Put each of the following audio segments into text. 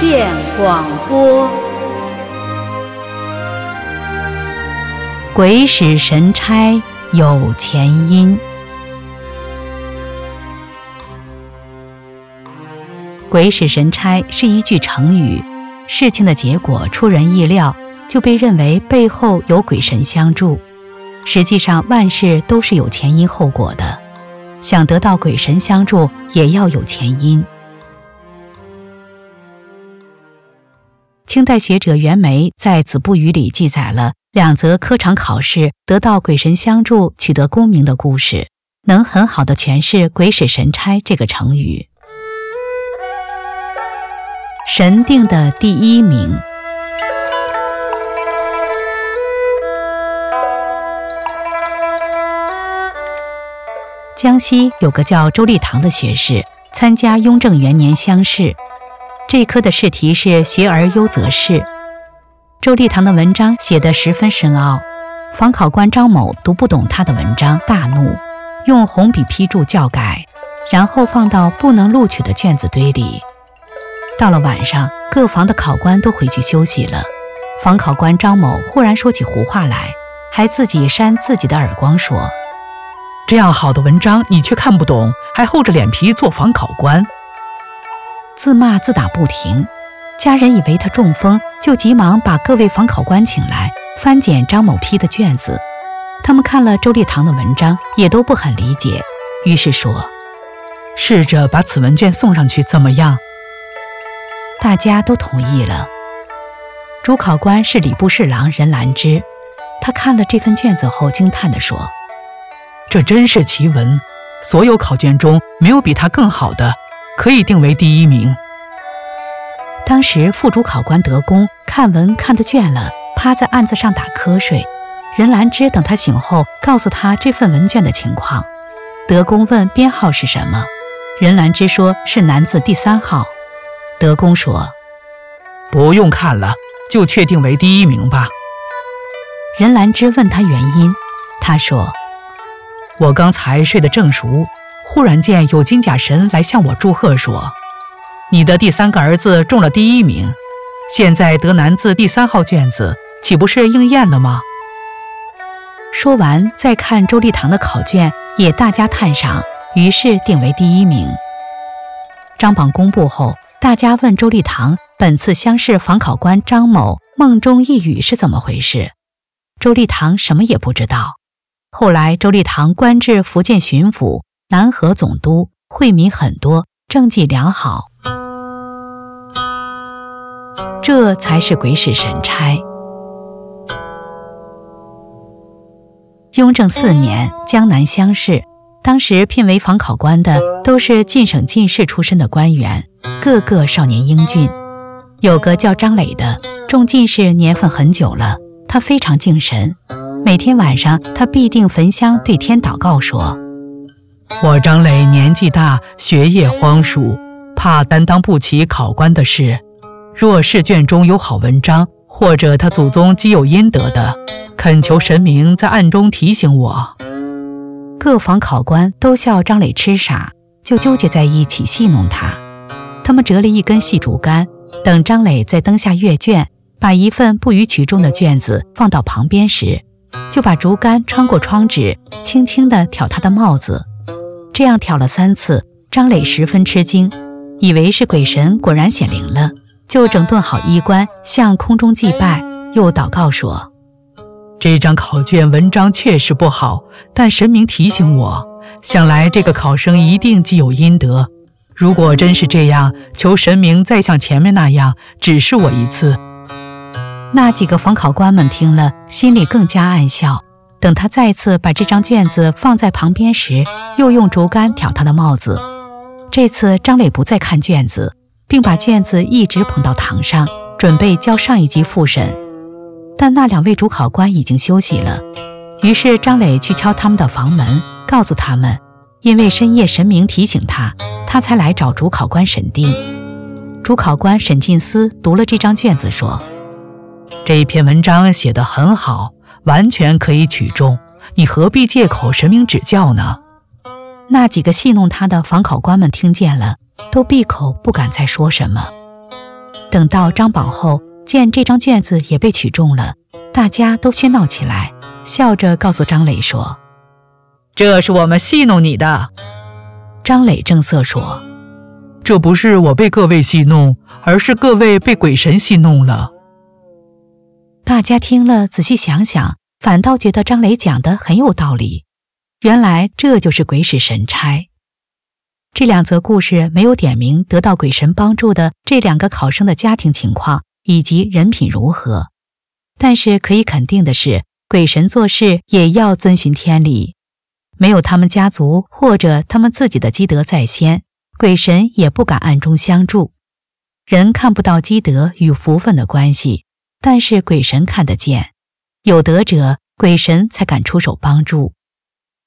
见广播。鬼使神差有前因。鬼使神差是一句成语，事情的结果出人意料，就被认为背后有鬼神相助。实际上，万事都是有前因后果的，想得到鬼神相助，也要有前因。清代学者袁枚在《子不语》里记载了两则科场考试得到鬼神相助、取得功名的故事，能很好的诠释“鬼使神差”这个成语。神定的第一名。江西有个叫周立堂的学士，参加雍正元年乡试，这一科的试题是“学而优则仕”。周立堂的文章写得十分深奥，仿考官张某读不懂他的文章，大怒，用红笔批注教改，然后放到不能录取的卷子堆里。到了晚上，各房的考官都回去休息了，仿考官张某忽然说起胡话来，还自己扇自己的耳光，说。这样好的文章你却看不懂，还厚着脸皮做仿考官，自骂自打不停。家人以为他中风，就急忙把各位防考官请来翻检张某批的卷子。他们看了周立堂的文章，也都不很理解，于是说：“试着把此文卷送上去，怎么样？”大家都同意了。主考官是礼部侍郎任兰芝，他看了这份卷子后，惊叹地说。这真是奇闻，所有考卷中没有比他更好的，可以定为第一名。当时副主考官德公看文看得倦了，趴在案子上打瞌睡。任兰芝等他醒后，告诉他这份文卷的情况。德公问编号是什么，任兰芝说是男字第三号。德公说：“不用看了，就确定为第一名吧。”任兰芝问他原因，他说。我刚才睡得正熟，忽然见有金甲神来向我祝贺，说：“你的第三个儿子中了第一名，现在得男字第三号卷子，岂不是应验了吗？”说完，再看周立堂的考卷，也大加赞赏，于是定为第一名。张榜公布后，大家问周立堂：“本次乡试仿考官张某梦中一语是怎么回事？”周立堂什么也不知道。后来，周立堂官至福建巡抚、南河总督，惠民很多，政绩良好。这才是鬼使神差。雍正四年，江南乡试，当时聘为防考官的都是进省进士出身的官员，个个少年英俊。有个叫张磊的，中进士年份很久了，他非常敬神。每天晚上，他必定焚香对天祷告，说：“我张磊年纪大，学业荒疏，怕担当不起考官的事。若试卷中有好文章，或者他祖宗积有阴德的，恳求神明在暗中提醒我。”各房考官都笑张磊痴傻，就纠结在一起戏弄他。他们折了一根细竹竿，等张磊在灯下阅卷，把一份不予取中的卷子放到旁边时。就把竹竿穿过窗纸，轻轻地挑他的帽子。这样挑了三次，张磊十分吃惊，以为是鬼神果然显灵了，就整顿好衣冠，向空中祭拜，又祷告说：“这张考卷文章确实不好，但神明提醒我，想来这个考生一定积有阴德。如果真是这样，求神明再像前面那样指示我一次。”那几个仿考官们听了，心里更加暗笑。等他再次把这张卷子放在旁边时，又用竹竿挑他的帽子。这次张磊不再看卷子，并把卷子一直捧到堂上，准备交上一级复审。但那两位主考官已经休息了，于是张磊去敲他们的房门，告诉他们，因为深夜神明提醒他，他才来找主考官审定。主考官沈进思读了这张卷子，说。这一篇文章写得很好，完全可以取中。你何必借口神明指教呢？那几个戏弄他的防考官们听见了，都闭口不敢再说什么。等到张榜后见这张卷子也被取中了，大家都喧闹起来，笑着告诉张磊说：“这是我们戏弄你的。”张磊正色说：“这不是我被各位戏弄，而是各位被鬼神戏弄了。”大家听了，仔细想想，反倒觉得张磊讲的很有道理。原来这就是鬼使神差。这两则故事没有点明得到鬼神帮助的这两个考生的家庭情况以及人品如何，但是可以肯定的是，鬼神做事也要遵循天理。没有他们家族或者他们自己的积德在先，鬼神也不敢暗中相助。人看不到积德与福分的关系。但是鬼神看得见，有德者，鬼神才敢出手帮助。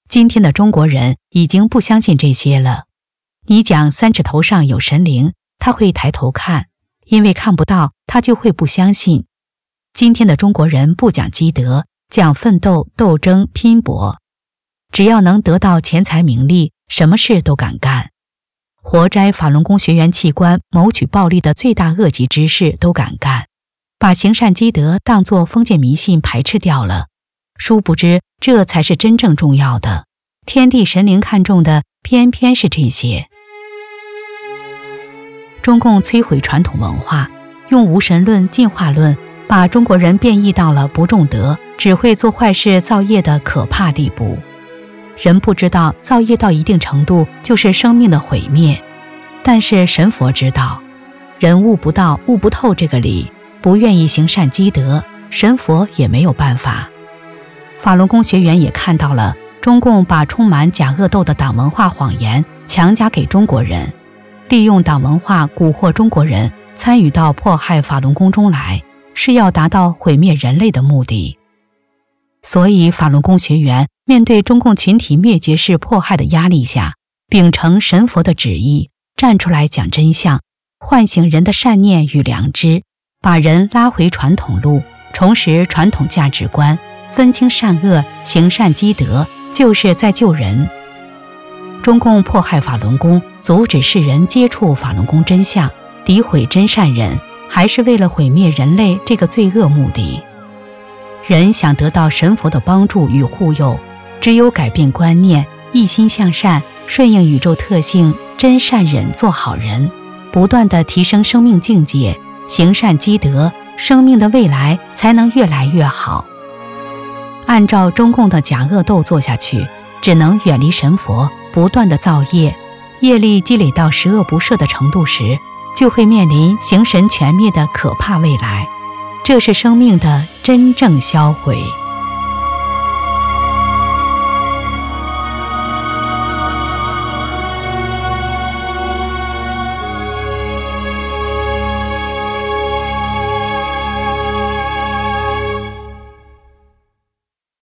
今天的中国人已经不相信这些了。你讲三尺头上有神灵，他会抬头看，因为看不到，他就会不相信。今天的中国人不讲积德，讲奋斗、斗争、拼搏，只要能得到钱财名利，什么事都敢干。活摘法轮功学员器官、谋取暴利的罪大恶极之事都敢干。把行善积德当作封建迷信排斥掉了，殊不知这才是真正重要的。天地神灵看重的偏偏是这些。中共摧毁传统文化，用无神论、进化论把中国人变异到了不重德、只会做坏事、造业的可怕地步。人不知道造业到一定程度就是生命的毁灭，但是神佛知道，人悟不到、悟不透这个理。不愿意行善积德，神佛也没有办法。法轮功学员也看到了中共把充满假恶斗的党文化谎言强加给中国人，利用党文化蛊惑中国人参与到迫害法轮功中来，是要达到毁灭人类的目的。所以，法轮功学员面对中共群体灭绝式迫害的压力下，秉承神佛的旨意，站出来讲真相，唤醒人的善念与良知。把人拉回传统路，重拾传统价值观，分清善恶，行善积德，就是在救人。中共迫害法轮功，阻止世人接触法轮功真相，诋毁真善人，还是为了毁灭人类这个罪恶目的。人想得到神佛的帮助与护佑，只有改变观念，一心向善，顺应宇宙特性，真善忍，做好人，不断的提升生命境界。行善积德，生命的未来才能越来越好。按照中共的假恶斗做下去，只能远离神佛，不断的造业，业力积累到十恶不赦的程度时，就会面临形神全灭的可怕未来。这是生命的真正销毁。